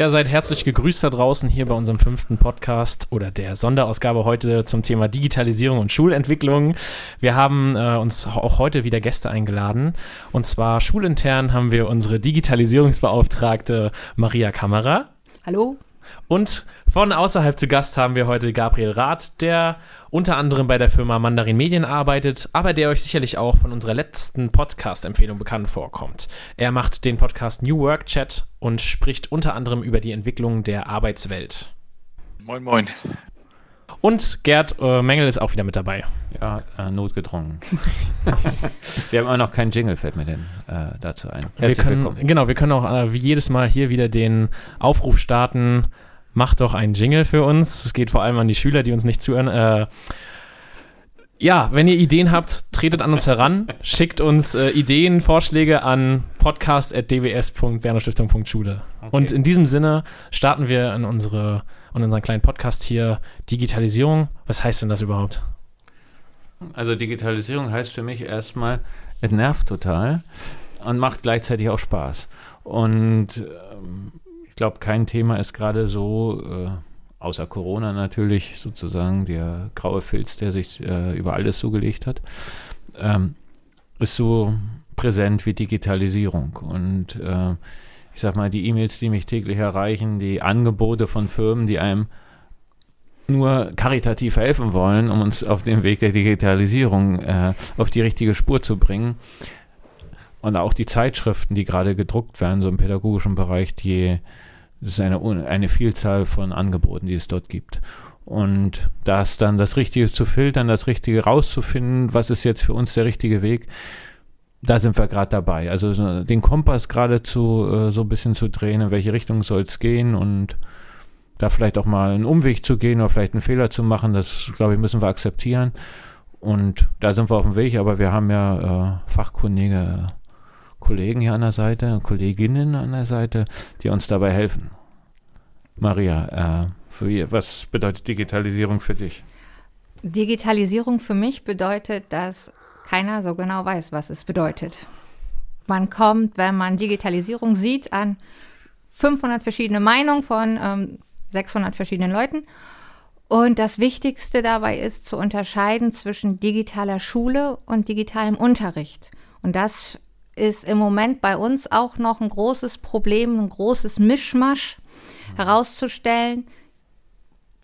Ja, seid herzlich gegrüßt da draußen hier bei unserem fünften Podcast oder der Sonderausgabe heute zum Thema Digitalisierung und Schulentwicklung. Wir haben äh, uns auch heute wieder Gäste eingeladen. Und zwar schulintern haben wir unsere Digitalisierungsbeauftragte Maria Kammerer. Hallo. Und von außerhalb zu Gast haben wir heute Gabriel Rath, der unter anderem bei der Firma Mandarin Medien arbeitet, aber der euch sicherlich auch von unserer letzten Podcast-Empfehlung bekannt vorkommt. Er macht den Podcast New Work Chat und spricht unter anderem über die Entwicklung der Arbeitswelt. Moin, moin. Und Gerd äh, Mengel ist auch wieder mit dabei. Ja, äh, notgedrungen. wir haben auch noch keinen Jingle, fällt mir denn äh, dazu ein. Herzlich wir können, willkommen. Genau, wir können auch äh, wie jedes Mal hier wieder den Aufruf starten macht doch einen Jingle für uns. Es geht vor allem an die Schüler, die uns nicht zuhören. Äh, ja, wenn ihr Ideen habt, tretet an uns heran, schickt uns äh, Ideen, Vorschläge an podcast.dws.bernerstiftung.schule. Okay. Und in diesem Sinne starten wir in, unsere, in unseren kleinen Podcast hier Digitalisierung. Was heißt denn das überhaupt? Also Digitalisierung heißt für mich erstmal, es nervt total und macht gleichzeitig auch Spaß. Und ähm, glaube, kein Thema ist gerade so, äh, außer Corona natürlich, sozusagen der graue Filz, der sich äh, über alles so gelegt hat, ähm, ist so präsent wie Digitalisierung. Und äh, ich sag mal, die E-Mails, die mich täglich erreichen, die Angebote von Firmen, die einem nur karitativ helfen wollen, um uns auf dem Weg der Digitalisierung äh, auf die richtige Spur zu bringen. Und auch die Zeitschriften, die gerade gedruckt werden, so im pädagogischen Bereich, die es ist eine, eine Vielzahl von Angeboten, die es dort gibt. Und das dann das Richtige zu filtern, das Richtige rauszufinden, was ist jetzt für uns der richtige Weg, da sind wir gerade dabei. Also den Kompass gerade zu äh, so ein bisschen zu drehen, in welche Richtung soll es gehen und da vielleicht auch mal einen Umweg zu gehen oder vielleicht einen Fehler zu machen, das glaube ich müssen wir akzeptieren. Und da sind wir auf dem Weg, aber wir haben ja äh, fachkundige Kollegen hier an der Seite, Kolleginnen an der Seite, die uns dabei helfen. Maria, äh, für, was bedeutet Digitalisierung für dich? Digitalisierung für mich bedeutet, dass keiner so genau weiß, was es bedeutet. Man kommt, wenn man Digitalisierung sieht, an 500 verschiedene Meinungen von ähm, 600 verschiedenen Leuten. Und das Wichtigste dabei ist zu unterscheiden zwischen digitaler Schule und digitalem Unterricht. Und das ist im Moment bei uns auch noch ein großes Problem, ein großes Mischmasch mhm. herauszustellen,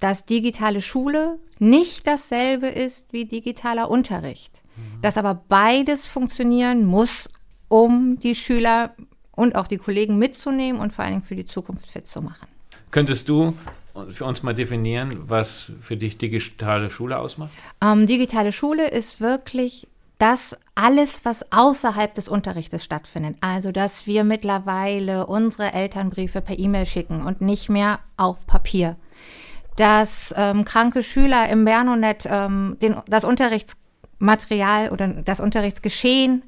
dass digitale Schule nicht dasselbe ist wie digitaler Unterricht. Mhm. Dass aber beides funktionieren muss, um die Schüler und auch die Kollegen mitzunehmen und vor allen Dingen für die Zukunft fit zu machen. Könntest du für uns mal definieren, was für dich digitale Schule ausmacht? Ähm, digitale Schule ist wirklich das alles, was außerhalb des Unterrichtes stattfindet. Also, dass wir mittlerweile unsere Elternbriefe per E-Mail schicken und nicht mehr auf Papier. Dass ähm, kranke Schüler im Bernonet ähm, den, das Unterrichtsmaterial oder das Unterrichtsgeschehen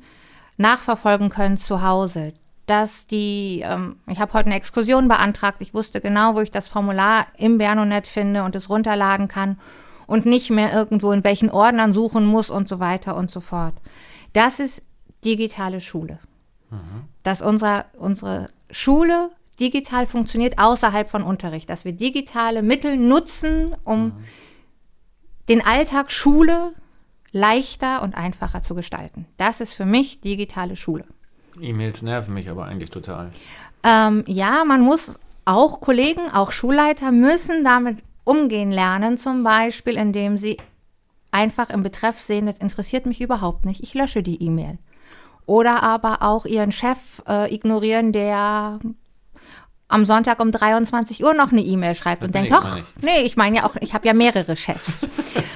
nachverfolgen können zu Hause. Dass die, ähm, ich habe heute eine Exkursion beantragt, ich wusste genau, wo ich das Formular im Bernonet finde und es runterladen kann und nicht mehr irgendwo in welchen Ordnern suchen muss und so weiter und so fort. Das ist digitale Schule. Mhm. Dass unser, unsere Schule digital funktioniert außerhalb von Unterricht, dass wir digitale Mittel nutzen, um mhm. den Alltag Schule leichter und einfacher zu gestalten. Das ist für mich digitale Schule. E-Mails nerven mich aber eigentlich total. Ähm, ja, man muss auch Kollegen, auch Schulleiter müssen damit umgehen lernen, zum Beispiel, indem sie einfach im Betreff sehen, das interessiert mich überhaupt nicht, ich lösche die E-Mail. Oder aber auch ihren Chef äh, ignorieren, der am Sonntag um 23 Uhr noch eine E-Mail schreibt und denkt, ach, nee, ich meine ja auch, ich habe ja mehrere Chefs.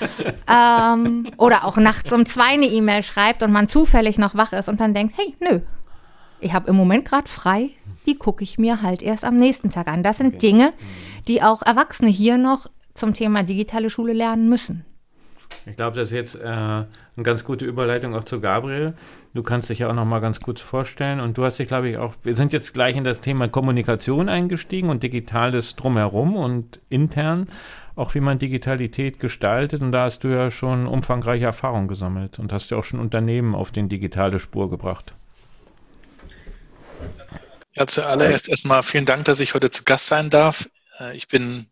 ähm, oder auch nachts um zwei eine E-Mail schreibt und man zufällig noch wach ist und dann denkt, hey, nö, ich habe im Moment gerade frei, die gucke ich mir halt erst am nächsten Tag an. Das sind okay. Dinge, mhm die auch Erwachsene hier noch zum Thema digitale Schule lernen müssen. Ich glaube, das ist jetzt äh, eine ganz gute Überleitung auch zu Gabriel. Du kannst dich ja auch noch mal ganz kurz vorstellen und du hast dich, glaube ich, auch, wir sind jetzt gleich in das Thema Kommunikation eingestiegen und Digitales drumherum und intern, auch wie man Digitalität gestaltet und da hast du ja schon umfangreiche Erfahrungen gesammelt und hast ja auch schon Unternehmen auf den digitale Spur gebracht. Ja, zuallererst erstmal vielen Dank, dass ich heute zu Gast sein darf. Äh, ich bin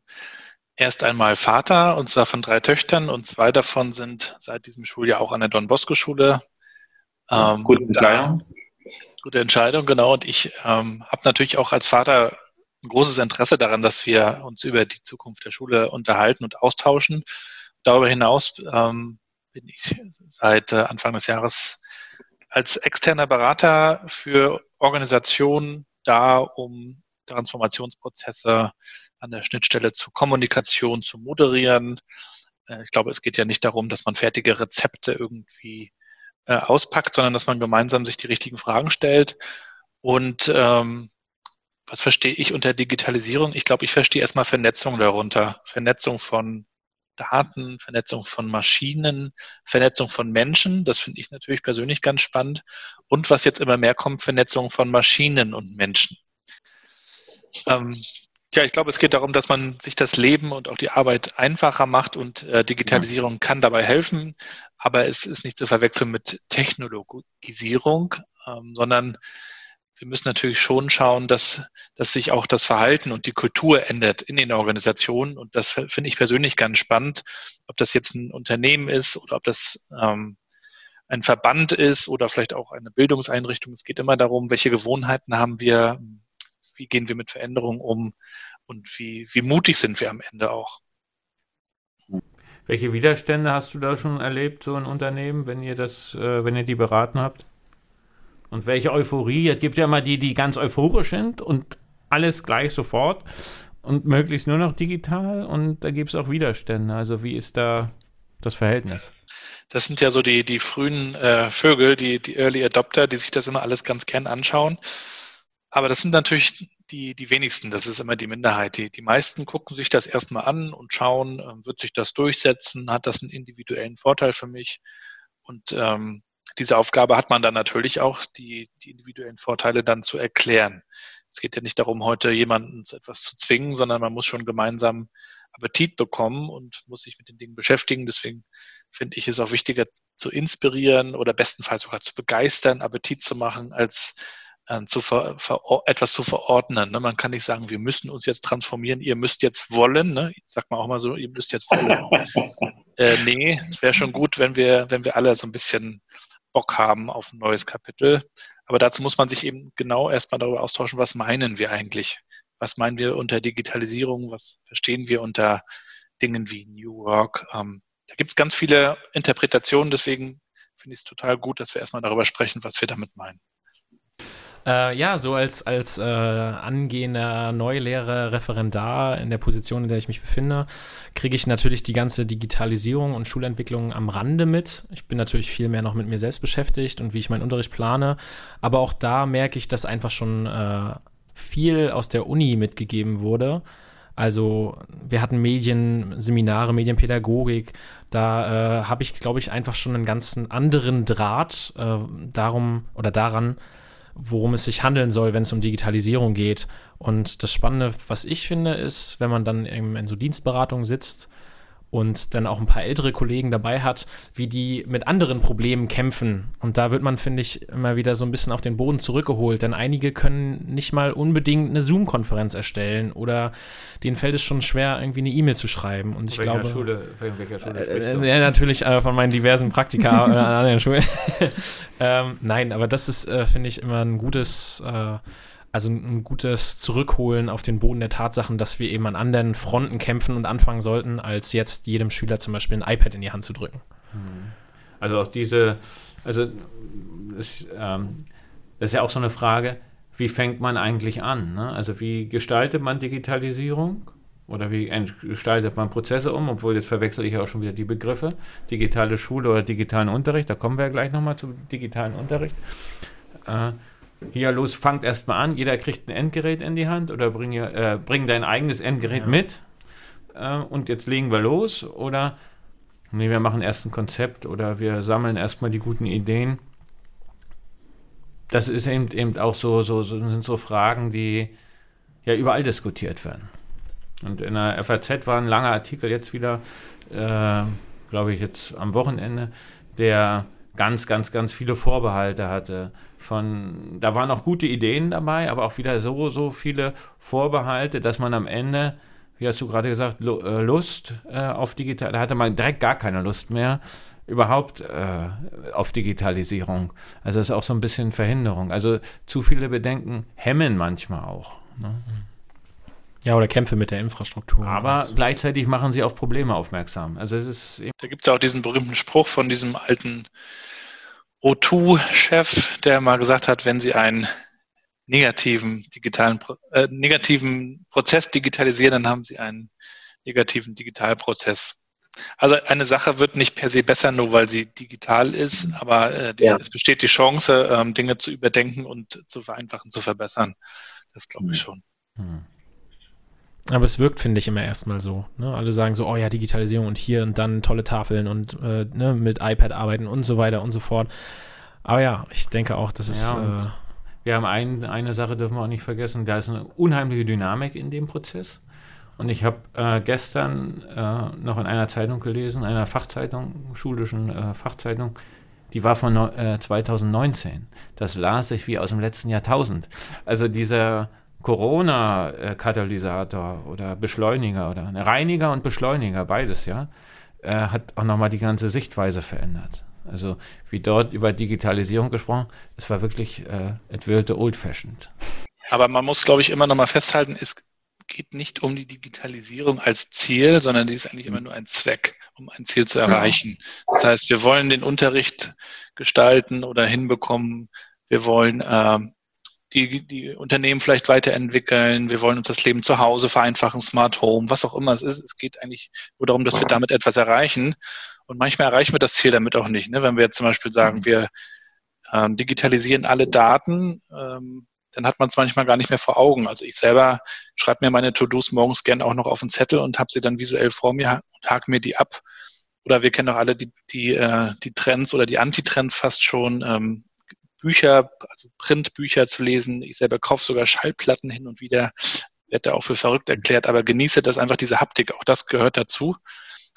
erst einmal Vater und zwar von drei Töchtern und zwei davon sind seit diesem Schuljahr auch an der Don Bosco Schule. Ähm, gute Entscheidung. Gute Entscheidung, genau. Und ich ähm, habe natürlich auch als Vater ein großes Interesse daran, dass wir uns über die Zukunft der Schule unterhalten und austauschen. Darüber hinaus ähm, bin ich seit äh, Anfang des Jahres als externer Berater für Organisationen da, um Transformationsprozesse an der Schnittstelle zu Kommunikation zu moderieren. Äh, ich glaube, es geht ja nicht darum, dass man fertige Rezepte irgendwie äh, auspackt, sondern dass man gemeinsam sich die richtigen Fragen stellt. Und ähm, was verstehe ich unter Digitalisierung? Ich glaube, ich verstehe erstmal Vernetzung darunter. Vernetzung von Daten, Vernetzung von Maschinen, Vernetzung von Menschen. Das finde ich natürlich persönlich ganz spannend. Und was jetzt immer mehr kommt, Vernetzung von Maschinen und Menschen. Ähm, ja, ich glaube, es geht darum, dass man sich das Leben und auch die Arbeit einfacher macht und äh, Digitalisierung kann dabei helfen, aber es ist nicht zu verwechseln mit Technologisierung, ähm, sondern wir müssen natürlich schon schauen, dass, dass sich auch das Verhalten und die Kultur ändert in den Organisationen. Und das finde ich persönlich ganz spannend, ob das jetzt ein Unternehmen ist oder ob das ähm, ein Verband ist oder vielleicht auch eine Bildungseinrichtung. Es geht immer darum, welche Gewohnheiten haben wir, wie gehen wir mit Veränderungen um und wie, wie mutig sind wir am Ende auch. Welche Widerstände hast du da schon erlebt, so ein Unternehmen, wenn ihr das, äh, wenn ihr die beraten habt? Und welche Euphorie? Es gibt ja mal die, die ganz euphorisch sind und alles gleich sofort und möglichst nur noch digital und da gibt es auch Widerstände. Also wie ist da das Verhältnis? Das sind ja so die, die frühen äh, Vögel, die, die Early Adopter, die sich das immer alles ganz gern anschauen. Aber das sind natürlich die, die wenigsten, das ist immer die Minderheit. Die, die meisten gucken sich das erstmal an und schauen, äh, wird sich das durchsetzen, hat das einen individuellen Vorteil für mich? Und ähm, diese Aufgabe hat man dann natürlich auch, die, die individuellen Vorteile dann zu erklären. Es geht ja nicht darum, heute jemanden zu etwas zu zwingen, sondern man muss schon gemeinsam Appetit bekommen und muss sich mit den Dingen beschäftigen. Deswegen finde ich es auch wichtiger zu inspirieren oder bestenfalls sogar zu begeistern, Appetit zu machen, als äh, zu ver, ver, etwas zu verordnen. Ne? Man kann nicht sagen, wir müssen uns jetzt transformieren, ihr müsst jetzt wollen. Ne? Sagt man auch mal so, ihr müsst jetzt wollen. äh, nee, es wäre schon gut, wenn wir, wenn wir alle so ein bisschen Bock haben auf ein neues Kapitel. Aber dazu muss man sich eben genau erstmal darüber austauschen, was meinen wir eigentlich? Was meinen wir unter Digitalisierung? Was verstehen wir unter Dingen wie New Work? Ähm, da gibt es ganz viele Interpretationen, deswegen finde ich es total gut, dass wir erstmal darüber sprechen, was wir damit meinen. Äh, ja, so als, als äh, angehender Neulehrer, Referendar in der Position, in der ich mich befinde, kriege ich natürlich die ganze Digitalisierung und Schulentwicklung am Rande mit. Ich bin natürlich viel mehr noch mit mir selbst beschäftigt und wie ich meinen Unterricht plane. Aber auch da merke ich, dass einfach schon äh, viel aus der Uni mitgegeben wurde. Also wir hatten Medienseminare, Medienpädagogik. Da äh, habe ich, glaube ich, einfach schon einen ganz anderen Draht äh, darum oder daran, worum es sich handeln soll, wenn es um Digitalisierung geht. Und das Spannende, was ich finde, ist, wenn man dann in so Dienstberatungen sitzt und dann auch ein paar ältere Kollegen dabei hat, wie die mit anderen Problemen kämpfen. Und da wird man, finde ich, immer wieder so ein bisschen auf den Boden zurückgeholt, denn einige können nicht mal unbedingt eine Zoom-Konferenz erstellen oder denen fällt es schon schwer, irgendwie eine E-Mail zu schreiben. Und ich welcher glaube. Schule, welcher Schule äh, äh, ja, natürlich äh, von meinen diversen Praktika äh, an anderen Schulen. ähm, nein, aber das ist, äh, finde ich, immer ein gutes äh, also ein gutes Zurückholen auf den Boden der Tatsachen, dass wir eben an anderen Fronten kämpfen und anfangen sollten, als jetzt jedem Schüler zum Beispiel ein iPad in die Hand zu drücken. Hm. Also auch diese, also das, ähm, das ist ja auch so eine Frage, wie fängt man eigentlich an? Ne? Also wie gestaltet man Digitalisierung? Oder wie gestaltet man Prozesse um? Obwohl jetzt verwechsel ich auch schon wieder die Begriffe. Digitale Schule oder digitalen Unterricht. Da kommen wir ja gleich nochmal zu digitalen Unterricht. Äh, hier los, fangt erstmal an, jeder kriegt ein Endgerät in die Hand oder bring, äh, bring dein eigenes Endgerät ja. mit äh, und jetzt legen wir los oder nee, wir machen erst ein Konzept oder wir sammeln erstmal die guten Ideen. Das ist eben, eben auch so, so, so, sind so Fragen, die ja überall diskutiert werden. Und in der FAZ war ein langer Artikel jetzt wieder, äh, glaube ich, jetzt am Wochenende, der ganz, ganz, ganz viele Vorbehalte hatte von, da waren auch gute Ideen dabei, aber auch wieder so, so viele Vorbehalte, dass man am Ende, wie hast du gerade gesagt, äh, Lust äh, auf digital, da hatte man direkt gar keine Lust mehr überhaupt äh, auf Digitalisierung. Also das ist auch so ein bisschen Verhinderung. Also zu viele Bedenken hemmen manchmal auch. Ne? Ja, oder Kämpfe mit der Infrastruktur. Aber gleichzeitig machen sie auf Probleme aufmerksam. Also es ist da gibt es auch diesen berühmten Spruch von diesem alten O2-Chef, der mal gesagt hat, wenn Sie einen negativen digitalen äh, negativen Prozess digitalisieren, dann haben Sie einen negativen Digitalprozess. Also eine Sache wird nicht per se besser, nur weil sie digital ist, aber äh, die, ja. es besteht die Chance, ähm, Dinge zu überdenken und zu vereinfachen, zu verbessern. Das glaube ich hm. schon. Hm. Aber es wirkt, finde ich, immer erstmal so. Ne? Alle sagen so, oh ja, Digitalisierung und hier und dann tolle Tafeln und äh, ne, mit iPad arbeiten und so weiter und so fort. Aber ja, ich denke auch, das ist. Ja, äh, wir haben ein, eine Sache, dürfen wir auch nicht vergessen, da ist eine unheimliche Dynamik in dem Prozess. Und ich habe äh, gestern äh, noch in einer Zeitung gelesen, einer Fachzeitung, schulischen äh, Fachzeitung, die war von 2019. Äh, das las ich wie aus dem letzten Jahrtausend. Also dieser Corona-Katalysator oder Beschleuniger oder Reiniger und Beschleuniger, beides, ja, äh, hat auch nochmal die ganze Sichtweise verändert. Also wie dort über Digitalisierung gesprochen, es war wirklich, äh, it old-fashioned. Aber man muss, glaube ich, immer nochmal festhalten, es geht nicht um die Digitalisierung als Ziel, sondern die ist eigentlich immer nur ein Zweck, um ein Ziel zu erreichen. Das heißt, wir wollen den Unterricht gestalten oder hinbekommen. Wir wollen äh, die, die Unternehmen vielleicht weiterentwickeln. Wir wollen uns das Leben zu Hause vereinfachen, Smart Home, was auch immer es ist. Es geht eigentlich nur darum, dass wir damit etwas erreichen. Und manchmal erreichen wir das Ziel damit auch nicht. Ne? Wenn wir jetzt zum Beispiel sagen, wir ähm, digitalisieren alle Daten, ähm, dann hat man es manchmal gar nicht mehr vor Augen. Also ich selber schreibe mir meine To-Dos morgens gern auch noch auf einen Zettel und habe sie dann visuell vor mir und hake mir die ab. Oder wir kennen auch alle die, die, äh, die Trends oder die Antitrends fast schon. Ähm, Bücher, also Printbücher zu lesen. Ich selber kaufe sogar Schallplatten hin und wieder, werde da auch für verrückt erklärt, aber genieße das einfach, diese Haptik, auch das gehört dazu.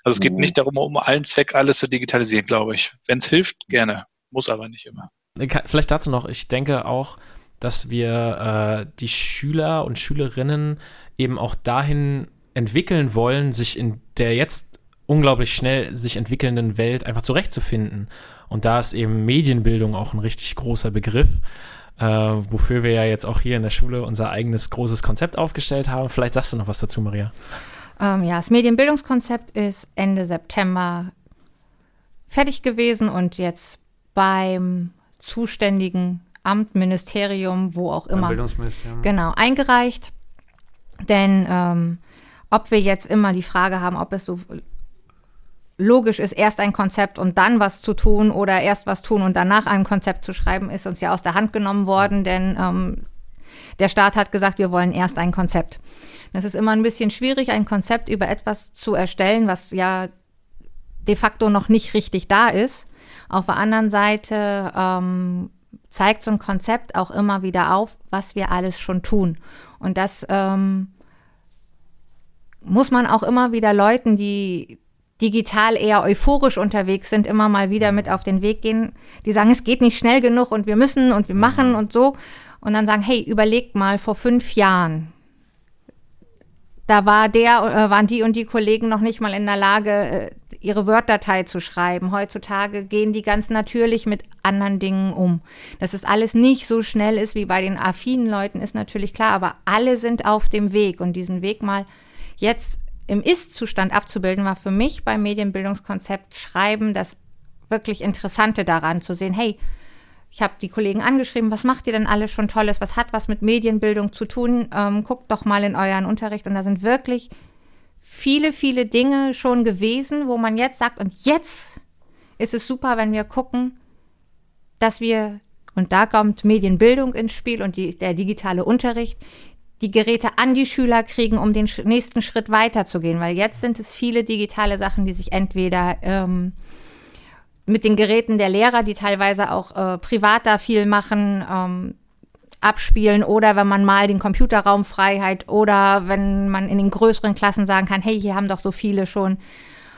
Also es geht mhm. nicht darum, um allen Zweck alles zu digitalisieren, glaube ich. Wenn es hilft, gerne. Muss aber nicht immer. Vielleicht dazu noch, ich denke auch, dass wir äh, die Schüler und Schülerinnen eben auch dahin entwickeln wollen, sich in der jetzt unglaublich schnell sich entwickelnden Welt einfach zurechtzufinden. Und da ist eben Medienbildung auch ein richtig großer Begriff, äh, wofür wir ja jetzt auch hier in der Schule unser eigenes großes Konzept aufgestellt haben. Vielleicht sagst du noch was dazu, Maria. Ähm, ja, das Medienbildungskonzept ist Ende September fertig gewesen und jetzt beim zuständigen Amt, Ministerium, wo auch immer. Bildungsministerium. Genau, eingereicht. Denn ähm, ob wir jetzt immer die Frage haben, ob es so logisch ist, erst ein Konzept und dann was zu tun oder erst was tun und danach ein Konzept zu schreiben, ist uns ja aus der Hand genommen worden, denn ähm, der Staat hat gesagt, wir wollen erst ein Konzept. Das ist immer ein bisschen schwierig, ein Konzept über etwas zu erstellen, was ja de facto noch nicht richtig da ist. Auf der anderen Seite ähm, zeigt so ein Konzept auch immer wieder auf, was wir alles schon tun. Und das ähm, muss man auch immer wieder Leuten, die digital eher euphorisch unterwegs sind, immer mal wieder mit auf den Weg gehen, die sagen, es geht nicht schnell genug und wir müssen und wir machen mhm. und so. Und dann sagen, hey, überlegt mal, vor fünf Jahren, da war der, äh, waren die und die Kollegen noch nicht mal in der Lage, äh, ihre Word-Datei zu schreiben. Heutzutage gehen die ganz natürlich mit anderen Dingen um. Dass es alles nicht so schnell ist wie bei den affinen Leuten, ist natürlich klar, aber alle sind auf dem Weg und diesen Weg mal jetzt im Ist-Zustand abzubilden, war für mich beim Medienbildungskonzept Schreiben das wirklich Interessante daran zu sehen, hey, ich habe die Kollegen angeschrieben, was macht ihr denn alles schon Tolles? Was hat was mit Medienbildung zu tun? Ähm, guckt doch mal in euren Unterricht. Und da sind wirklich viele, viele Dinge schon gewesen, wo man jetzt sagt, und jetzt ist es super, wenn wir gucken, dass wir, und da kommt Medienbildung ins Spiel und die, der digitale Unterricht, die Geräte an die Schüler kriegen, um den nächsten Schritt weiterzugehen. Weil jetzt sind es viele digitale Sachen, die sich entweder ähm, mit den Geräten der Lehrer, die teilweise auch äh, privat da viel machen, ähm, abspielen oder wenn man mal den Computerraum Freiheit oder wenn man in den größeren Klassen sagen kann, hey, hier haben doch so viele schon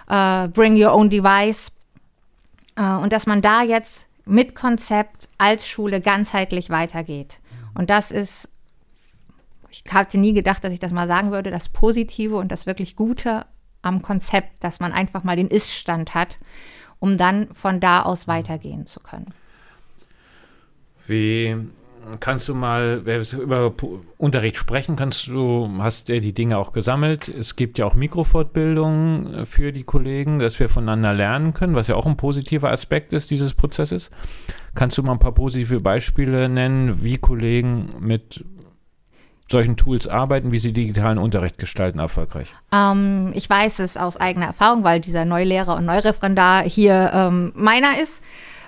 äh, Bring Your Own Device. Äh, und dass man da jetzt mit Konzept als Schule ganzheitlich weitergeht. Und das ist, ich hatte nie gedacht, dass ich das mal sagen würde, das Positive und das wirklich Gute am Konzept, dass man einfach mal den Ist-Stand hat, um dann von da aus weitergehen zu können. Wie kannst du mal über Unterricht sprechen? Kannst du, hast du die Dinge auch gesammelt? Es gibt ja auch Mikrofortbildungen äh, für die Kollegen, dass wir voneinander lernen können, was ja auch ein positiver Aspekt ist dieses Prozesses. Kannst du mal ein paar positive Beispiele nennen, wie Kollegen mit solchen Tools arbeiten, wie sie digitalen Unterricht gestalten, erfolgreich? Ähm, ich weiß es aus eigener Erfahrung, weil dieser Neulehrer und Neureferendar hier ähm, meiner ist.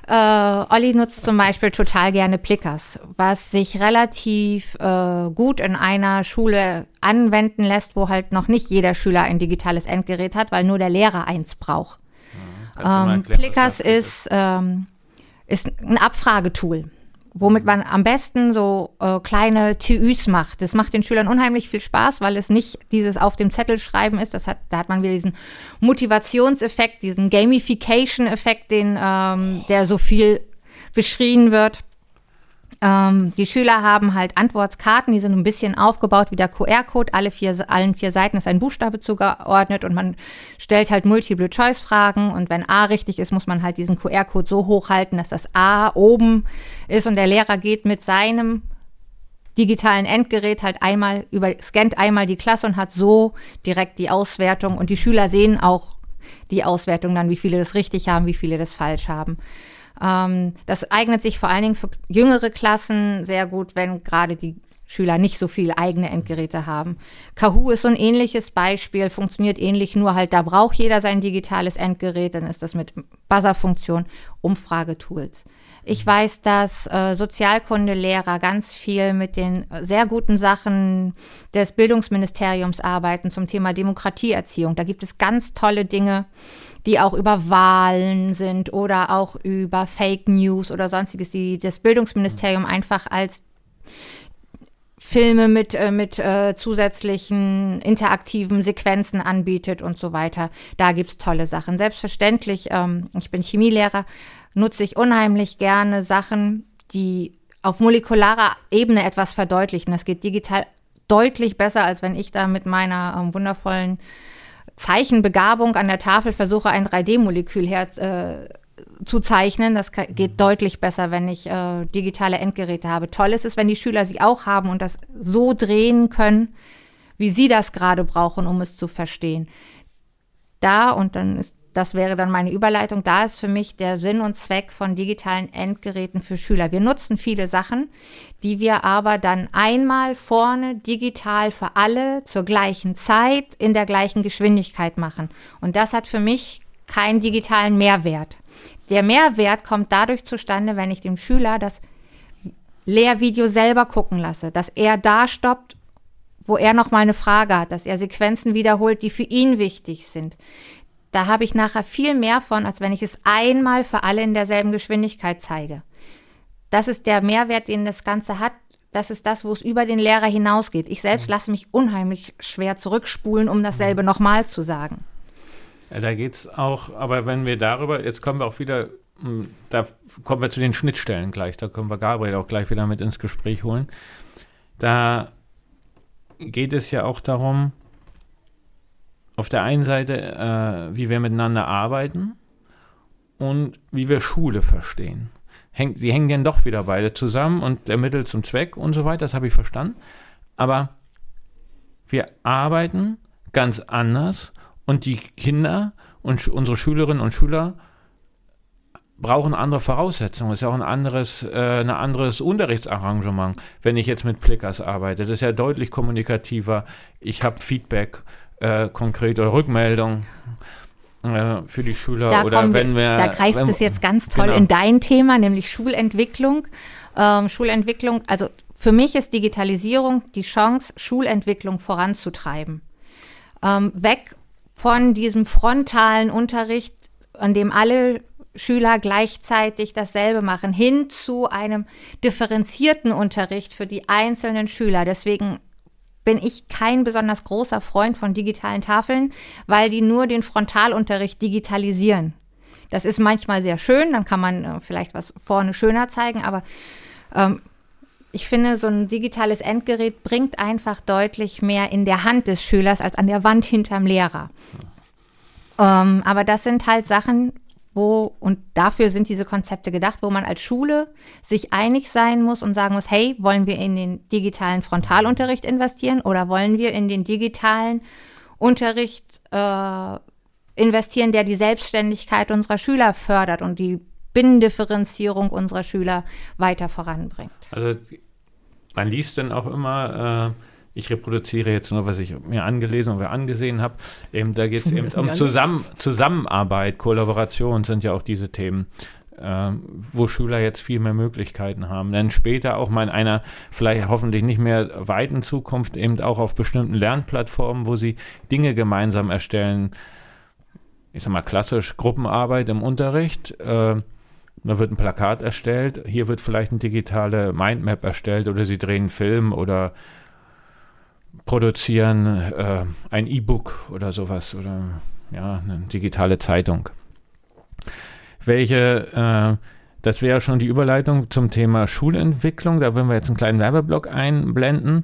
Äh, Olli nutzt zum Beispiel total gerne Plickers, was sich relativ äh, gut in einer Schule anwenden lässt, wo halt noch nicht jeder Schüler ein digitales Endgerät hat, weil nur der Lehrer eins braucht. Ja, ähm, Plickers ist, ähm, ist ein Abfragetool womit man am besten so äh, kleine TÜs macht. Das macht den Schülern unheimlich viel Spaß, weil es nicht dieses auf dem Zettel schreiben ist. Das hat, da hat man wieder diesen Motivationseffekt, diesen Gamification-Effekt, den, ähm, der so viel beschrien wird. Ähm, die Schüler haben halt Antwortkarten, die sind ein bisschen aufgebaut wie der QR-Code. Alle vier, allen vier Seiten ist ein Buchstabe zugeordnet und man stellt halt Multiple-Choice-Fragen. Und wenn A richtig ist, muss man halt diesen QR-Code so hochhalten, dass das A oben ist und der Lehrer geht mit seinem digitalen Endgerät halt einmal über, scannt einmal die Klasse und hat so direkt die Auswertung und die Schüler sehen auch die Auswertung dann, wie viele das richtig haben, wie viele das falsch haben. Ähm, das eignet sich vor allen Dingen für jüngere Klassen sehr gut, wenn gerade die Schüler nicht so viel eigene Endgeräte haben. Kahoo ist so ein ähnliches Beispiel, funktioniert ähnlich, nur halt da braucht jeder sein digitales Endgerät, dann ist das mit Buzzer-Funktion, Umfragetools. Ich weiß, dass äh, Sozialkundelehrer ganz viel mit den sehr guten Sachen des Bildungsministeriums arbeiten zum Thema Demokratieerziehung. Da gibt es ganz tolle Dinge, die auch über Wahlen sind oder auch über Fake News oder sonstiges, die das Bildungsministerium einfach als Filme mit, äh, mit äh, zusätzlichen interaktiven Sequenzen anbietet und so weiter. Da gibt es tolle Sachen. Selbstverständlich, ähm, ich bin Chemielehrer, nutze ich unheimlich gerne Sachen, die auf molekularer Ebene etwas verdeutlichen. Das geht digital deutlich besser, als wenn ich da mit meiner ähm, wundervollen Zeichenbegabung an der Tafel versuche, ein 3D-Molekül her äh, zu zeichnen. Das geht mhm. deutlich besser, wenn ich äh, digitale Endgeräte habe. Toll ist es, wenn die Schüler sie auch haben und das so drehen können, wie sie das gerade brauchen, um es zu verstehen. Da, und dann ist das wäre dann meine Überleitung. Da ist für mich der Sinn und Zweck von digitalen Endgeräten für Schüler. Wir nutzen viele Sachen, die wir aber dann einmal vorne digital für alle zur gleichen Zeit in der gleichen Geschwindigkeit machen. Und das hat für mich keinen digitalen Mehrwert. Der Mehrwert kommt dadurch zustande, wenn ich dem Schüler das Lehrvideo selber gucken lasse, dass er da stoppt, wo er noch mal eine Frage hat, dass er Sequenzen wiederholt, die für ihn wichtig sind, da habe ich nachher viel mehr von, als wenn ich es einmal für alle in derselben Geschwindigkeit zeige. Das ist der Mehrwert, den das Ganze hat. Das ist das, wo es über den Lehrer hinausgeht. Ich selbst lasse mich unheimlich schwer zurückspulen, um dasselbe nochmal zu sagen. Ja, da geht es auch, aber wenn wir darüber, jetzt kommen wir auch wieder, hm, da kommen wir zu den Schnittstellen gleich, da können wir Gabriel auch gleich wieder mit ins Gespräch holen. Da geht es ja auch darum, auf der einen Seite, äh, wie wir miteinander arbeiten und wie wir Schule verstehen. Häng, die hängen dann doch wieder beide zusammen und der Mittel zum Zweck und so weiter, das habe ich verstanden. Aber wir arbeiten ganz anders und die Kinder und unsere Schülerinnen und Schüler brauchen andere Voraussetzungen. Das ist ja auch ein anderes, äh, ein anderes Unterrichtsarrangement, wenn ich jetzt mit Plickers arbeite. Das ist ja deutlich kommunikativer. Ich habe Feedback äh, konkret oder Rückmeldung äh, für die Schüler da oder wenn wir. Da greift wenn, es jetzt ganz toll genau. in dein Thema, nämlich Schulentwicklung. Ähm, Schulentwicklung, also für mich ist Digitalisierung die Chance, Schulentwicklung voranzutreiben. Ähm, weg von diesem frontalen Unterricht, an dem alle Schüler gleichzeitig dasselbe machen, hin zu einem differenzierten Unterricht für die einzelnen Schüler. Deswegen bin ich kein besonders großer Freund von digitalen Tafeln, weil die nur den Frontalunterricht digitalisieren. Das ist manchmal sehr schön, dann kann man äh, vielleicht was vorne schöner zeigen, aber ähm, ich finde, so ein digitales Endgerät bringt einfach deutlich mehr in der Hand des Schülers als an der Wand hinterm Lehrer. Ähm, aber das sind halt Sachen, wo, und dafür sind diese Konzepte gedacht, wo man als Schule sich einig sein muss und sagen muss, hey, wollen wir in den digitalen Frontalunterricht investieren oder wollen wir in den digitalen Unterricht äh, investieren, der die Selbstständigkeit unserer Schüler fördert und die Binnendifferenzierung unserer Schüler weiter voranbringt. Also man liest dann auch immer, äh, ich reproduziere jetzt nur, was ich mir angelesen und angesehen habe, eben, da geht es eben um Zusammen Zusammenarbeit, Kollaboration sind ja auch diese Themen. Äh, wo Schüler jetzt viel mehr Möglichkeiten haben. Dann später auch mal in einer vielleicht hoffentlich nicht mehr weiten Zukunft eben auch auf bestimmten Lernplattformen, wo sie Dinge gemeinsam erstellen. Ich sag mal klassisch Gruppenarbeit im Unterricht. Äh, da wird ein Plakat erstellt, hier wird vielleicht eine digitale Mindmap erstellt oder sie drehen einen Film oder produzieren äh, ein E-Book oder sowas oder ja, eine digitale Zeitung. Welche, äh, das wäre schon die Überleitung zum Thema Schulentwicklung. Da würden wir jetzt einen kleinen Werbeblock einblenden.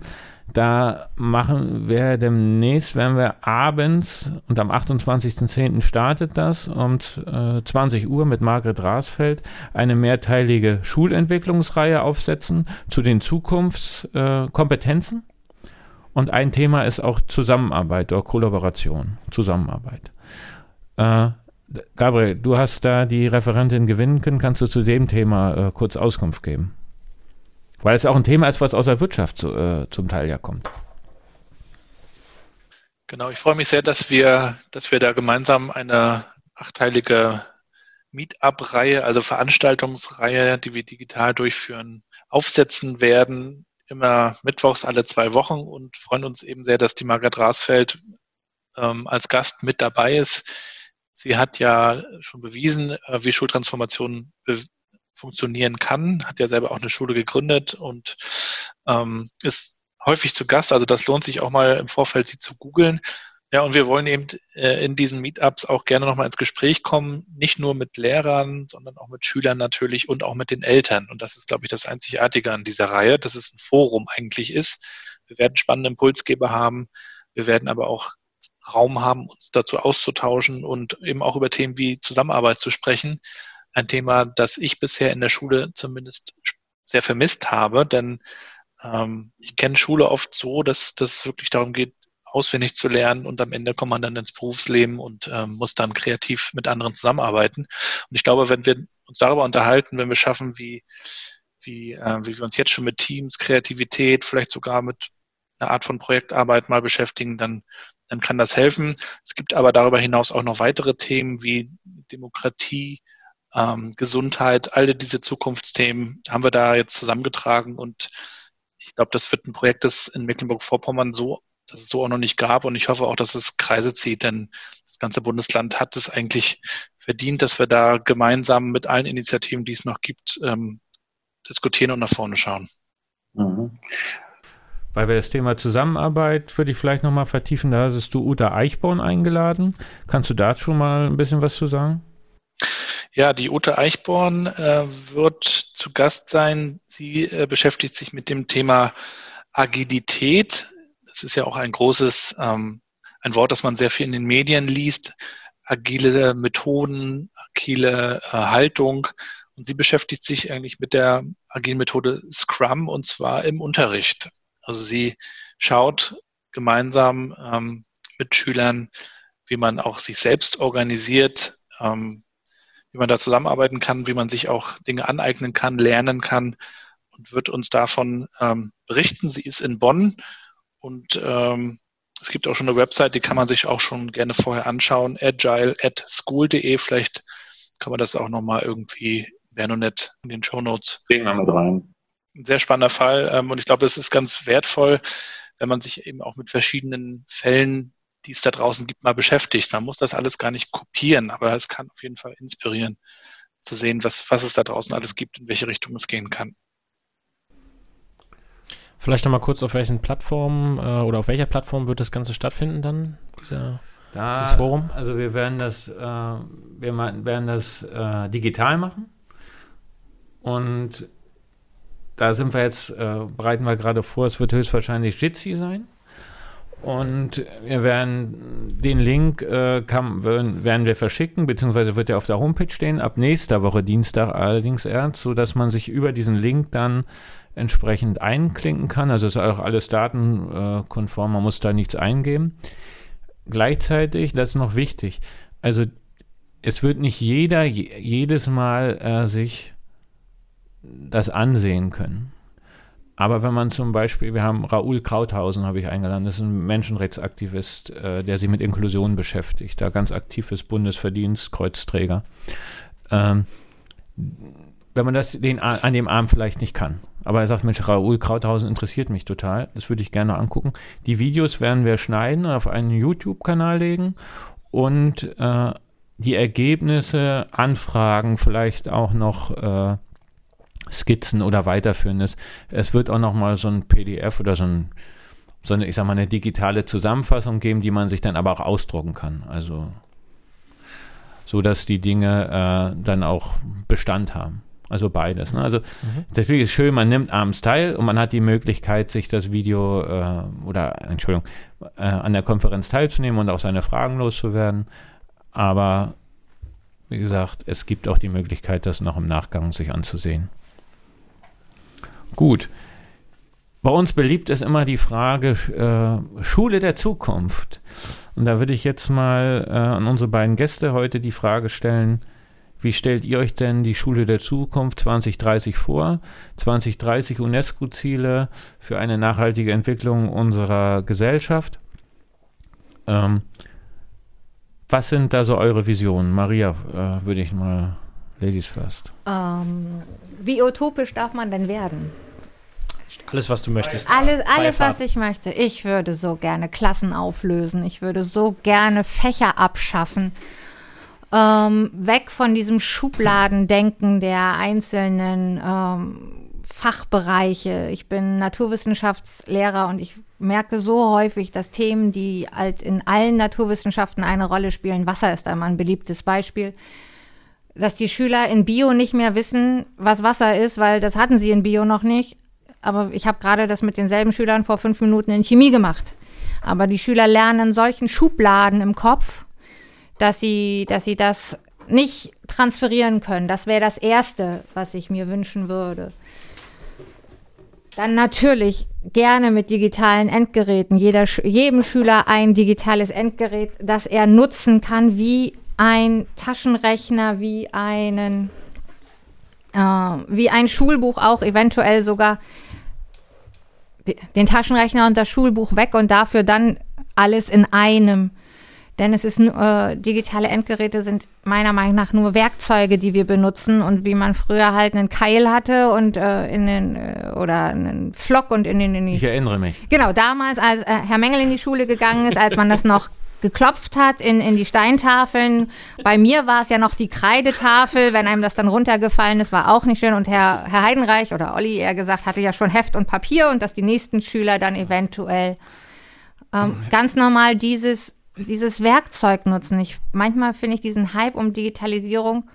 Da machen wir demnächst, werden wir abends und am 28.10. startet das um äh, 20 Uhr mit Margret Rasfeld eine mehrteilige Schulentwicklungsreihe aufsetzen zu den Zukunftskompetenzen. Und ein Thema ist auch Zusammenarbeit oder Kollaboration, Zusammenarbeit. Äh, Gabriel, du hast da die Referentin gewinnen können. Kannst du zu dem Thema äh, kurz Auskunft geben? Weil es auch ein Thema ist, was aus der Wirtschaft zu, äh, zum Teil ja kommt. Genau, ich freue mich sehr, dass wir, dass wir da gemeinsam eine achteilige Meetup-Reihe, also Veranstaltungsreihe, die wir digital durchführen, aufsetzen werden immer mittwochs alle zwei Wochen und freuen uns eben sehr, dass die Margret Rasfeld ähm, als Gast mit dabei ist. Sie hat ja schon bewiesen, äh, wie Schultransformation be funktionieren kann, hat ja selber auch eine Schule gegründet und ähm, ist häufig zu Gast. Also das lohnt sich auch mal im Vorfeld, sie zu googeln. Ja, und wir wollen eben äh, in diesen Meetups auch gerne nochmal ins Gespräch kommen, nicht nur mit Lehrern, sondern auch mit Schülern natürlich und auch mit den Eltern. Und das ist, glaube ich, das Einzigartige an dieser Reihe, dass es ein Forum eigentlich ist. Wir werden spannende Impulsgeber haben. Wir werden aber auch Raum haben, uns dazu auszutauschen und eben auch über Themen wie Zusammenarbeit zu sprechen. Ein Thema, das ich bisher in der Schule zumindest sehr vermisst habe, denn ähm, ich kenne Schule oft so, dass das wirklich darum geht, auswendig zu lernen und am Ende kommt man dann ins Berufsleben und ähm, muss dann kreativ mit anderen zusammenarbeiten. Und ich glaube, wenn wir uns darüber unterhalten, wenn wir schaffen, wie, wie, äh, wie wir uns jetzt schon mit Teams, Kreativität, vielleicht sogar mit einer Art von Projektarbeit mal beschäftigen, dann, dann kann das helfen. Es gibt aber darüber hinaus auch noch weitere Themen wie Demokratie, ähm, Gesundheit, alle diese Zukunftsthemen haben wir da jetzt zusammengetragen und ich glaube, das wird ein Projekt, das in Mecklenburg-Vorpommern so dass es so auch noch nicht gab. Und ich hoffe auch, dass es Kreise zieht, denn das ganze Bundesland hat es eigentlich verdient, dass wir da gemeinsam mit allen Initiativen, die es noch gibt, ähm, diskutieren und nach vorne schauen. Mhm. Weil wir das Thema Zusammenarbeit würde ich vielleicht nochmal vertiefen. Da hast du Uta Eichborn eingeladen. Kannst du dazu schon mal ein bisschen was zu sagen? Ja, die Ute Eichborn äh, wird zu Gast sein. Sie äh, beschäftigt sich mit dem Thema Agilität es ist ja auch ein großes, ähm, ein Wort, das man sehr viel in den Medien liest, agile Methoden, agile äh, Haltung. Und sie beschäftigt sich eigentlich mit der agilen Methode Scrum und zwar im Unterricht. Also sie schaut gemeinsam ähm, mit Schülern, wie man auch sich selbst organisiert, ähm, wie man da zusammenarbeiten kann, wie man sich auch Dinge aneignen kann, lernen kann und wird uns davon ähm, berichten. Sie ist in Bonn und ähm, es gibt auch schon eine Website, die kann man sich auch schon gerne vorher anschauen, agile at school.de. Vielleicht kann man das auch nochmal irgendwie, nett, in den Show Notes. Bringen wir mit rein. Ein sehr spannender Fall. Ähm, und ich glaube, es ist ganz wertvoll, wenn man sich eben auch mit verschiedenen Fällen, die es da draußen gibt, mal beschäftigt. Man muss das alles gar nicht kopieren, aber es kann auf jeden Fall inspirieren, zu sehen, was, was es da draußen alles gibt, in welche Richtung es gehen kann. Vielleicht nochmal kurz, auf welchen Plattformen äh, oder auf welcher Plattform wird das Ganze stattfinden dann? Dieser Da, das Forum? Also wir werden das, äh, wir werden das äh, digital machen. Und da sind wir jetzt, äh, bereiten wir gerade vor, es wird höchstwahrscheinlich Jitsi sein. Und wir werden den Link äh, kann, werden, wir verschicken, beziehungsweise wird er auf der Homepage stehen, ab nächster Woche Dienstag allerdings erst, sodass man sich über diesen Link dann entsprechend einklinken kann. Also ist auch alles datenkonform, man muss da nichts eingeben. Gleichzeitig, das ist noch wichtig, also es wird nicht jeder jedes Mal äh, sich das ansehen können. Aber wenn man zum Beispiel, wir haben Raoul Krauthausen, habe ich eingeladen, das ist ein Menschenrechtsaktivist, äh, der sich mit Inklusion beschäftigt, da ganz aktiv ist, Bundesverdienstkreuzträger. Ähm, wenn man das den, an dem Abend vielleicht nicht kann. Aber er sagt, Mensch, Raoul Krauthausen interessiert mich total, das würde ich gerne angucken. Die Videos werden wir schneiden auf einen YouTube-Kanal legen und äh, die Ergebnisse, Anfragen, vielleicht auch noch äh, Skizzen oder weiterführendes. Es wird auch noch mal so ein PDF oder so ein so eine, ich sag mal, eine digitale Zusammenfassung geben, die man sich dann aber auch ausdrucken kann. Also so, dass die Dinge äh, dann auch Bestand haben. Also beides. Ne? Also mhm. deswegen ist es schön, man nimmt abends teil und man hat die Möglichkeit, sich das Video äh, oder Entschuldigung, äh, an der Konferenz teilzunehmen und auch seine Fragen loszuwerden. Aber wie gesagt, es gibt auch die Möglichkeit, das noch im Nachgang sich anzusehen. Gut. Bei uns beliebt ist immer die Frage äh, Schule der Zukunft. Und da würde ich jetzt mal äh, an unsere beiden Gäste heute die Frage stellen, wie stellt ihr euch denn die Schule der Zukunft 2030 vor? 2030 UNESCO-Ziele für eine nachhaltige Entwicklung unserer Gesellschaft. Ähm, was sind da so eure Visionen? Maria, äh, würde ich mal Ladies first. Ähm, wie utopisch darf man denn werden? Alles, was du möchtest. Alles, alles was ich möchte. Ich würde so gerne Klassen auflösen. Ich würde so gerne Fächer abschaffen. Ähm, weg von diesem Schubladendenken der einzelnen ähm, Fachbereiche. Ich bin Naturwissenschaftslehrer und ich merke so häufig, dass Themen, die halt in allen Naturwissenschaften eine Rolle spielen, Wasser ist einmal ein beliebtes Beispiel, dass die Schüler in Bio nicht mehr wissen, was Wasser ist, weil das hatten sie in Bio noch nicht. Aber ich habe gerade das mit denselben Schülern vor fünf Minuten in Chemie gemacht. Aber die Schüler lernen solchen Schubladen im Kopf, dass sie, dass sie das nicht transferieren können. Das wäre das Erste, was ich mir wünschen würde. Dann natürlich gerne mit digitalen Endgeräten. Jeder, jedem Schüler ein digitales Endgerät, das er nutzen kann, wie ein Taschenrechner wie einen, äh, wie ein Schulbuch auch eventuell sogar den Taschenrechner und das Schulbuch weg und dafür dann alles in einem. Denn es ist äh, digitale Endgeräte sind meiner Meinung nach nur Werkzeuge, die wir benutzen und wie man früher halt einen Keil hatte und äh, in den äh, oder einen Flock und in den in die, Ich erinnere mich. Genau, damals als äh, Herr Mengel in die Schule gegangen ist, als man das noch geklopft hat in, in die Steintafeln. Bei mir war es ja noch die Kreidetafel, wenn einem das dann runtergefallen ist, war auch nicht schön. Und Herr, Herr Heidenreich oder Olli eher gesagt, hatte ja schon Heft und Papier und dass die nächsten Schüler dann eventuell ähm, ganz normal dieses, dieses Werkzeug nutzen. Ich, manchmal finde ich diesen Hype um Digitalisierung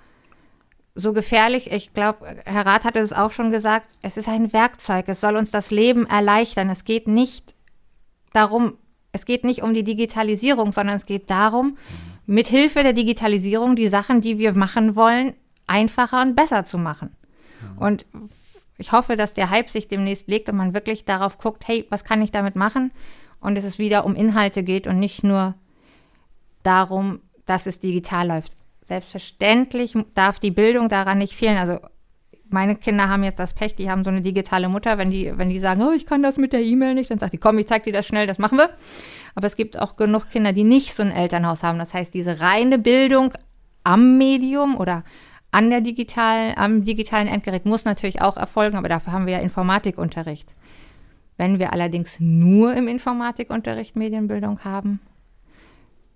so gefährlich. Ich glaube, Herr Rath hatte es auch schon gesagt, es ist ein Werkzeug. Es soll uns das Leben erleichtern. Es geht nicht darum, es geht nicht um die Digitalisierung, sondern es geht darum, mit Hilfe der Digitalisierung die Sachen, die wir machen wollen, einfacher und besser zu machen. Und ich hoffe, dass der Hype sich demnächst legt und man wirklich darauf guckt, hey, was kann ich damit machen? Und es ist wieder um Inhalte geht und nicht nur darum, dass es digital läuft. Selbstverständlich darf die Bildung daran nicht fehlen. Also meine Kinder haben jetzt das Pech, die haben so eine digitale Mutter. Wenn die, wenn die sagen, oh, ich kann das mit der E-Mail nicht, dann sagt die, komm, ich zeig dir das schnell, das machen wir. Aber es gibt auch genug Kinder, die nicht so ein Elternhaus haben. Das heißt, diese reine Bildung am Medium oder an der digitalen, am digitalen Endgerät muss natürlich auch erfolgen, aber dafür haben wir ja Informatikunterricht. Wenn wir allerdings nur im Informatikunterricht Medienbildung haben,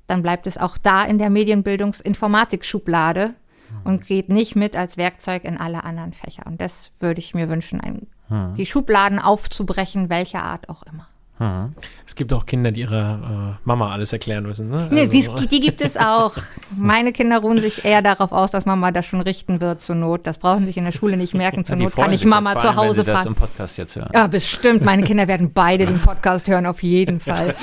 dann bleibt es auch da in der Medienbildungsinformatik-Schublade und geht nicht mit als Werkzeug in alle anderen Fächer. Und das würde ich mir wünschen, ein, hm. die Schubladen aufzubrechen, welcher Art auch immer. Mhm. Es gibt auch Kinder, die ihrer äh, Mama alles erklären müssen. Ne? Nee, also. die, die, gibt es auch. Meine Kinder ruhen sich eher darauf aus, dass Mama das schon richten wird zur Not. Das brauchen sie sich in der Schule nicht merken. Zur Not kann ich Mama zu Hause fragen. Das im Podcast jetzt hören. Ja, bestimmt. Meine Kinder werden beide den Podcast hören, auf jeden Fall.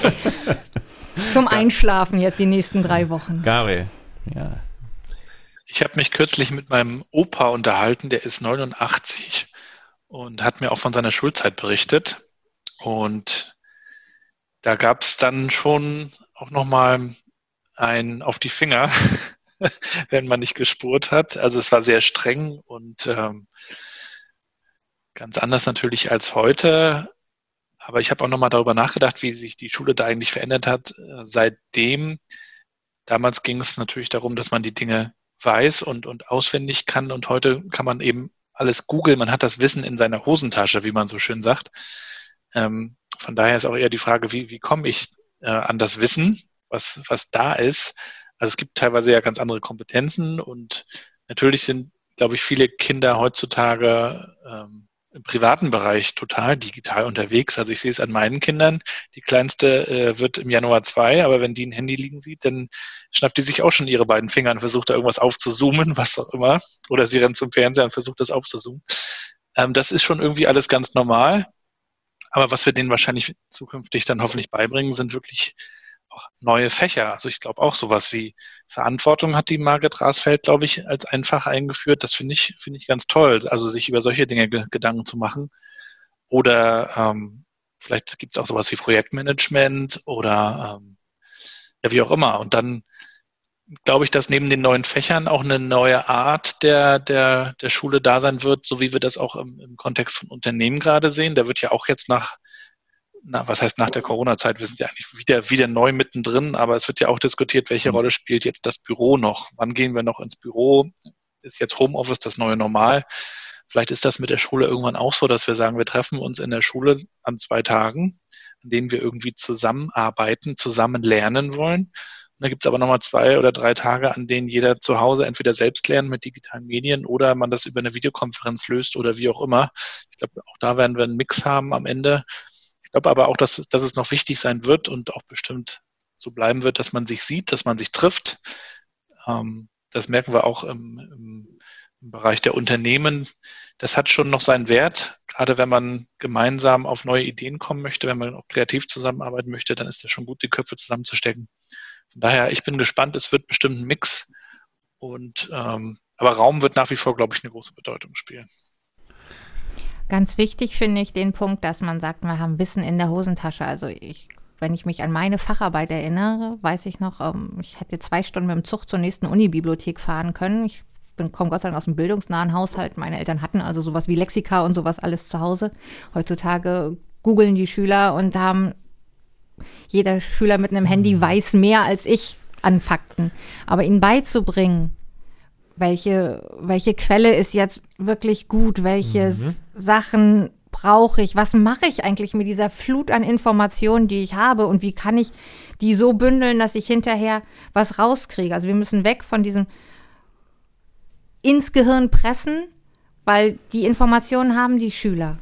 Zum Einschlafen jetzt die nächsten drei Wochen. Gabriel, ja. Ich habe mich kürzlich mit meinem Opa unterhalten, der ist 89 und hat mir auch von seiner Schulzeit berichtet. Und da gab es dann schon auch nochmal ein auf die Finger, wenn man nicht gespurt hat. Also es war sehr streng und ähm, ganz anders natürlich als heute. Aber ich habe auch nochmal darüber nachgedacht, wie sich die Schule da eigentlich verändert hat. Seitdem, damals ging es natürlich darum, dass man die Dinge weiß und, und auswendig kann. Und heute kann man eben alles googeln. Man hat das Wissen in seiner Hosentasche, wie man so schön sagt. Ähm, von daher ist auch eher die Frage, wie, wie komme ich äh, an das Wissen, was, was da ist. Also es gibt teilweise ja ganz andere Kompetenzen und natürlich sind, glaube ich, viele Kinder heutzutage ähm, im privaten Bereich total digital unterwegs. Also ich sehe es an meinen Kindern. Die kleinste äh, wird im Januar zwei, aber wenn die ein Handy liegen sieht, dann schnappt die sich auch schon ihre beiden Finger und versucht da irgendwas aufzuzoomen, was auch immer. Oder sie rennt zum Fernseher und versucht das aufzuzoomen. Ähm, das ist schon irgendwie alles ganz normal. Aber was wir denen wahrscheinlich zukünftig dann hoffentlich beibringen, sind wirklich auch neue Fächer. Also ich glaube auch sowas wie Verantwortung hat die Margit Rasfeld, glaube ich, als einfach eingeführt. Das finde ich, finde ich ganz toll. Also sich über solche Dinge Gedanken zu machen. Oder ähm, vielleicht gibt es auch sowas wie Projektmanagement oder ähm, ja, wie auch immer. Und dann glaube ich, dass neben den neuen Fächern auch eine neue Art der, der, der Schule da sein wird, so wie wir das auch im, im Kontext von Unternehmen gerade sehen. Da wird ja auch jetzt nach, na, was heißt nach der Corona-Zeit? Wir sind ja eigentlich wieder, wieder neu mittendrin, aber es wird ja auch diskutiert, welche mhm. Rolle spielt jetzt das Büro noch? Wann gehen wir noch ins Büro? Ist jetzt Homeoffice das neue Normal? Vielleicht ist das mit der Schule irgendwann auch so, dass wir sagen, wir treffen uns in der Schule an zwei Tagen, an denen wir irgendwie zusammenarbeiten, zusammen lernen wollen da gibt es aber nochmal zwei oder drei Tage, an denen jeder zu Hause entweder selbst lernt mit digitalen Medien oder man das über eine Videokonferenz löst oder wie auch immer. Ich glaube, auch da werden wir einen Mix haben am Ende. Ich glaube aber auch, dass, dass es noch wichtig sein wird und auch bestimmt so bleiben wird, dass man sich sieht, dass man sich trifft. Ähm, das merken wir auch im, im, im Bereich der Unternehmen. Das hat schon noch seinen Wert. Gerade wenn man gemeinsam auf neue Ideen kommen möchte, wenn man auch kreativ zusammenarbeiten möchte, dann ist es schon gut, die Köpfe zusammenzustecken. Von daher, ich bin gespannt, es wird bestimmt ein Mix. Und ähm, aber Raum wird nach wie vor, glaube ich, eine große Bedeutung spielen. Ganz wichtig finde ich den Punkt, dass man sagt, wir haben Wissen in der Hosentasche. Also ich, wenn ich mich an meine Facharbeit erinnere, weiß ich noch, ähm, ich hätte zwei Stunden mit dem Zug zur nächsten Unibibliothek fahren können. Ich bin, komme Gott sei Dank aus einem bildungsnahen Haushalt. Meine Eltern hatten also sowas wie Lexika und sowas alles zu Hause. Heutzutage googeln die Schüler und haben jeder Schüler mit einem Handy mhm. weiß mehr als ich an Fakten. Aber ihnen beizubringen, welche, welche Quelle ist jetzt wirklich gut, welche mhm. Sachen brauche ich, was mache ich eigentlich mit dieser Flut an Informationen, die ich habe und wie kann ich die so bündeln, dass ich hinterher was rauskriege. Also wir müssen weg von diesem ins Gehirn pressen, weil die Informationen haben die Schüler.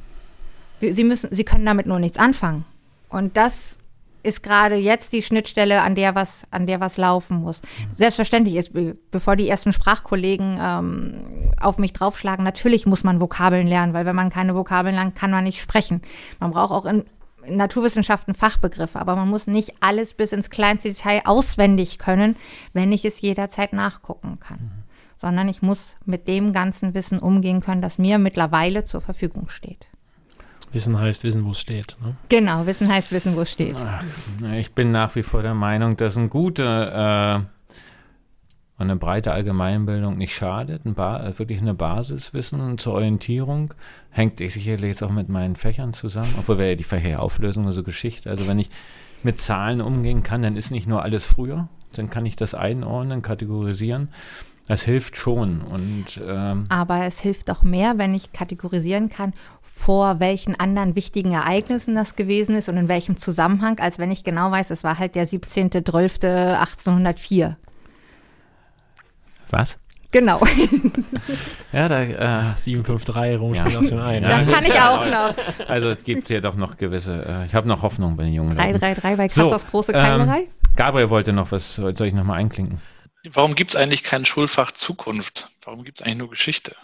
Sie müssen, sie können damit nur nichts anfangen. Und das ist gerade jetzt die Schnittstelle, an der was, an der was laufen muss. Selbstverständlich ist, bevor die ersten Sprachkollegen ähm, auf mich draufschlagen, natürlich muss man Vokabeln lernen, weil wenn man keine Vokabeln lernt, kann man nicht sprechen. Man braucht auch in, in Naturwissenschaften Fachbegriffe, aber man muss nicht alles bis ins kleinste Detail auswendig können, wenn ich es jederzeit nachgucken kann. Mhm. Sondern ich muss mit dem ganzen Wissen umgehen können, das mir mittlerweile zur Verfügung steht. Wissen heißt wissen, wo es steht. Ne? Genau, Wissen heißt wissen, wo es steht. Ach, ich bin nach wie vor der Meinung, dass ein gute äh, eine breite Allgemeinbildung nicht schadet, ein wirklich eine Basiswissen zur Orientierung hängt ich sicherlich jetzt auch mit meinen Fächern zusammen, obwohl wir ja die Fächer auflösen, also Geschichte. Also wenn ich mit Zahlen umgehen kann, dann ist nicht nur alles früher, dann kann ich das einordnen, kategorisieren. Das hilft schon. Und, ähm Aber es hilft doch mehr, wenn ich kategorisieren kann, vor welchen anderen wichtigen Ereignissen das gewesen ist und in welchem Zusammenhang, als wenn ich genau weiß, es war halt der 17.12.1804. Was? Genau. ja, da äh, 753 rumspielen ja. aus dem einen. Das kann ich auch noch. Also es gibt hier doch noch gewisse, äh, ich habe noch Hoffnung bei den Jungen. 333 bei Kassos so, große Keilerei. Ähm, Gabriel wollte noch was, soll ich nochmal einklinken? Warum gibt es eigentlich kein Schulfach Zukunft? Warum gibt es eigentlich nur Geschichte?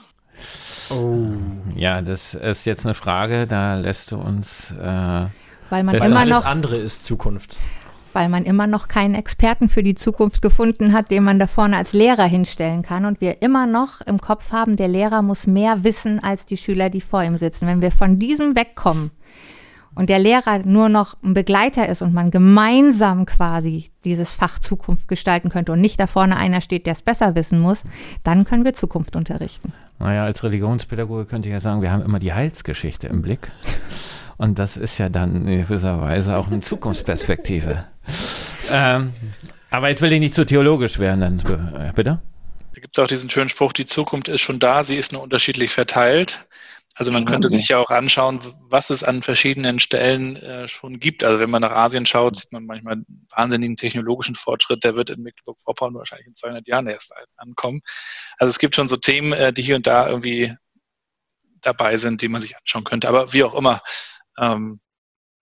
Oh. Ja, das ist jetzt eine Frage, da lässt du uns. Äh, Weil man immer noch. andere ist Zukunft weil man immer noch keinen Experten für die Zukunft gefunden hat, den man da vorne als Lehrer hinstellen kann. Und wir immer noch im Kopf haben, der Lehrer muss mehr wissen als die Schüler, die vor ihm sitzen. Wenn wir von diesem wegkommen und der Lehrer nur noch ein Begleiter ist und man gemeinsam quasi dieses Fach Zukunft gestalten könnte und nicht da vorne einer steht, der es besser wissen muss, dann können wir Zukunft unterrichten. Naja, als Religionspädagoge könnte ich ja sagen, wir haben immer die Heilsgeschichte im Blick. Und das ist ja dann in gewisser Weise auch eine Zukunftsperspektive. ähm, aber jetzt will ich nicht zu theologisch werden, dann äh, bitte. Da gibt es auch diesen schönen Spruch, die Zukunft ist schon da, sie ist nur unterschiedlich verteilt. Also man könnte sich ja auch anschauen, was es an verschiedenen Stellen äh, schon gibt. Also wenn man nach Asien schaut, sieht man manchmal einen wahnsinnigen technologischen Fortschritt, der wird in Mecklenburg-Vorpommern wahrscheinlich in 200 Jahren erst ankommen. Also es gibt schon so Themen, äh, die hier und da irgendwie dabei sind, die man sich anschauen könnte. Aber wie auch immer, ähm,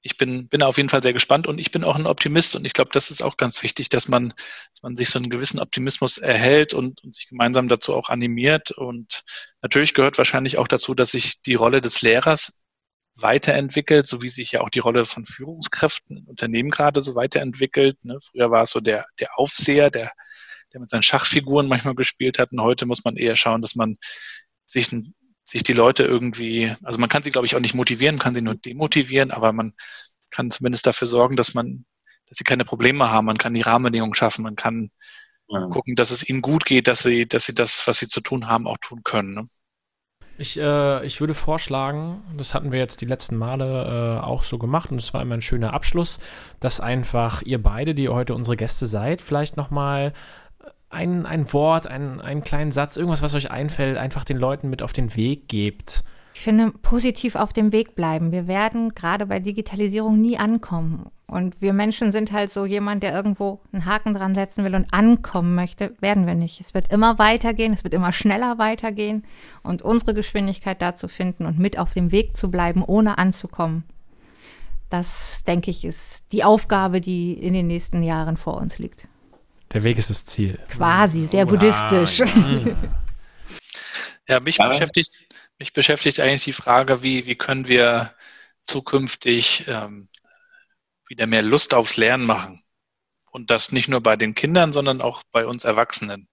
ich bin, bin auf jeden Fall sehr gespannt und ich bin auch ein Optimist und ich glaube, das ist auch ganz wichtig, dass man, dass man sich so einen gewissen Optimismus erhält und, und sich gemeinsam dazu auch animiert. Und natürlich gehört wahrscheinlich auch dazu, dass sich die Rolle des Lehrers weiterentwickelt, so wie sich ja auch die Rolle von Führungskräften in Unternehmen gerade so weiterentwickelt. Ne? Früher war es so der, der Aufseher, der, der mit seinen Schachfiguren manchmal gespielt hat. Und heute muss man eher schauen, dass man sich ein sich die Leute irgendwie, also man kann sie, glaube ich, auch nicht motivieren, kann sie nur demotivieren, aber man kann zumindest dafür sorgen, dass man, dass sie keine Probleme haben. Man kann die Rahmenbedingungen schaffen, man kann ja. gucken, dass es ihnen gut geht, dass sie, dass sie das, was sie zu tun haben, auch tun können. Ne? Ich, äh, ich würde vorschlagen, das hatten wir jetzt die letzten Male äh, auch so gemacht und es war immer ein schöner Abschluss, dass einfach ihr beide, die heute unsere Gäste seid, vielleicht nochmal ein, ein Wort, ein, einen kleinen Satz, irgendwas, was euch einfällt, einfach den Leuten mit auf den Weg gebt? Ich finde, positiv auf dem Weg bleiben. Wir werden gerade bei Digitalisierung nie ankommen. Und wir Menschen sind halt so jemand, der irgendwo einen Haken dran setzen will und ankommen möchte, werden wir nicht. Es wird immer weitergehen, es wird immer schneller weitergehen. Und unsere Geschwindigkeit da zu finden und mit auf dem Weg zu bleiben, ohne anzukommen, das, denke ich, ist die Aufgabe, die in den nächsten Jahren vor uns liegt. Der Weg ist das Ziel. Quasi, sehr buddhistisch. Ja, ja mich, ja. beschäftigt, mich beschäftigt eigentlich die Frage, wie, wie können wir zukünftig ähm, wieder mehr Lust aufs Lernen machen. Und das nicht nur bei den Kindern, sondern auch bei uns Erwachsenen.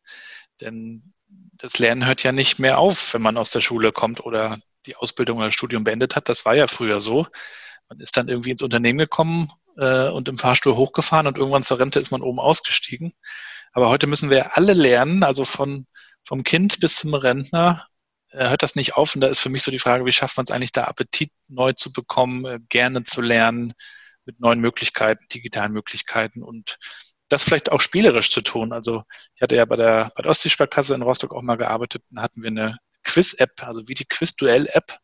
Denn das Lernen hört ja nicht mehr auf, wenn man aus der Schule kommt oder die Ausbildung oder das Studium beendet hat. Das war ja früher so. Man ist dann irgendwie ins Unternehmen gekommen äh, und im Fahrstuhl hochgefahren und irgendwann zur Rente ist man oben ausgestiegen. Aber heute müssen wir alle lernen, also von, vom Kind bis zum Rentner, äh, hört das nicht auf. Und da ist für mich so die Frage, wie schafft man es eigentlich, da Appetit neu zu bekommen, äh, gerne zu lernen, mit neuen Möglichkeiten, digitalen Möglichkeiten und das vielleicht auch spielerisch zu tun. Also ich hatte ja bei der, bei der Ostseesparkasse in Rostock auch mal gearbeitet, da hatten wir eine Quiz-App, also wie die Quiz-Duell-App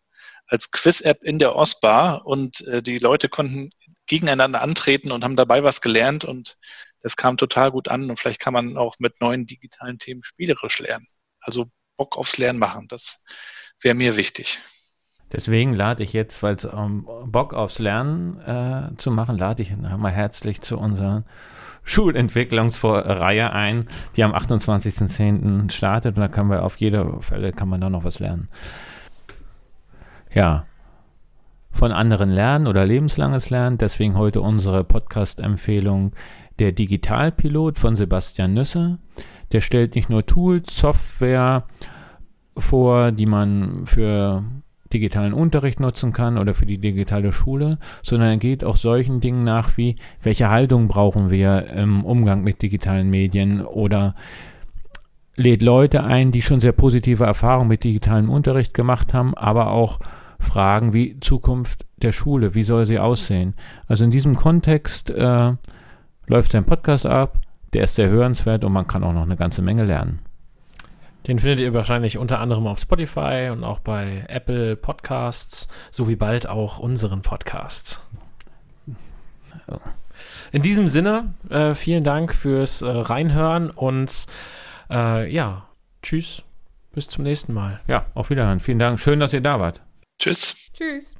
als Quiz-App in der OSBAR und äh, die Leute konnten gegeneinander antreten und haben dabei was gelernt und das kam total gut an und vielleicht kann man auch mit neuen digitalen Themen spielerisch lernen. Also Bock aufs Lernen machen, das wäre mir wichtig. Deswegen lade ich jetzt, weil es um Bock aufs Lernen äh, zu machen, lade ich mal herzlich zu unserer Schulentwicklungsreihe ein, die am 28.10. startet und da kann man auf jede Fälle kann man da noch was lernen. Ja, von anderen lernen oder lebenslanges Lernen. Deswegen heute unsere Podcast-Empfehlung der Digitalpilot von Sebastian Nüsse. Der stellt nicht nur Tools, Software vor, die man für digitalen Unterricht nutzen kann oder für die digitale Schule, sondern er geht auch solchen Dingen nach wie, welche Haltung brauchen wir im Umgang mit digitalen Medien oder lädt Leute ein, die schon sehr positive Erfahrungen mit digitalem Unterricht gemacht haben, aber auch Fragen wie Zukunft der Schule, wie soll sie aussehen. Also in diesem Kontext äh, läuft sein Podcast ab, der ist sehr hörenswert und man kann auch noch eine ganze Menge lernen. Den findet ihr wahrscheinlich unter anderem auf Spotify und auch bei Apple Podcasts, sowie bald auch unseren Podcast. In diesem Sinne, äh, vielen Dank fürs äh, Reinhören und äh, ja, tschüss. Bis zum nächsten Mal. Ja, auf Wiederhören. Vielen Dank. Schön, dass ihr da wart. Tschüss. Tschüss.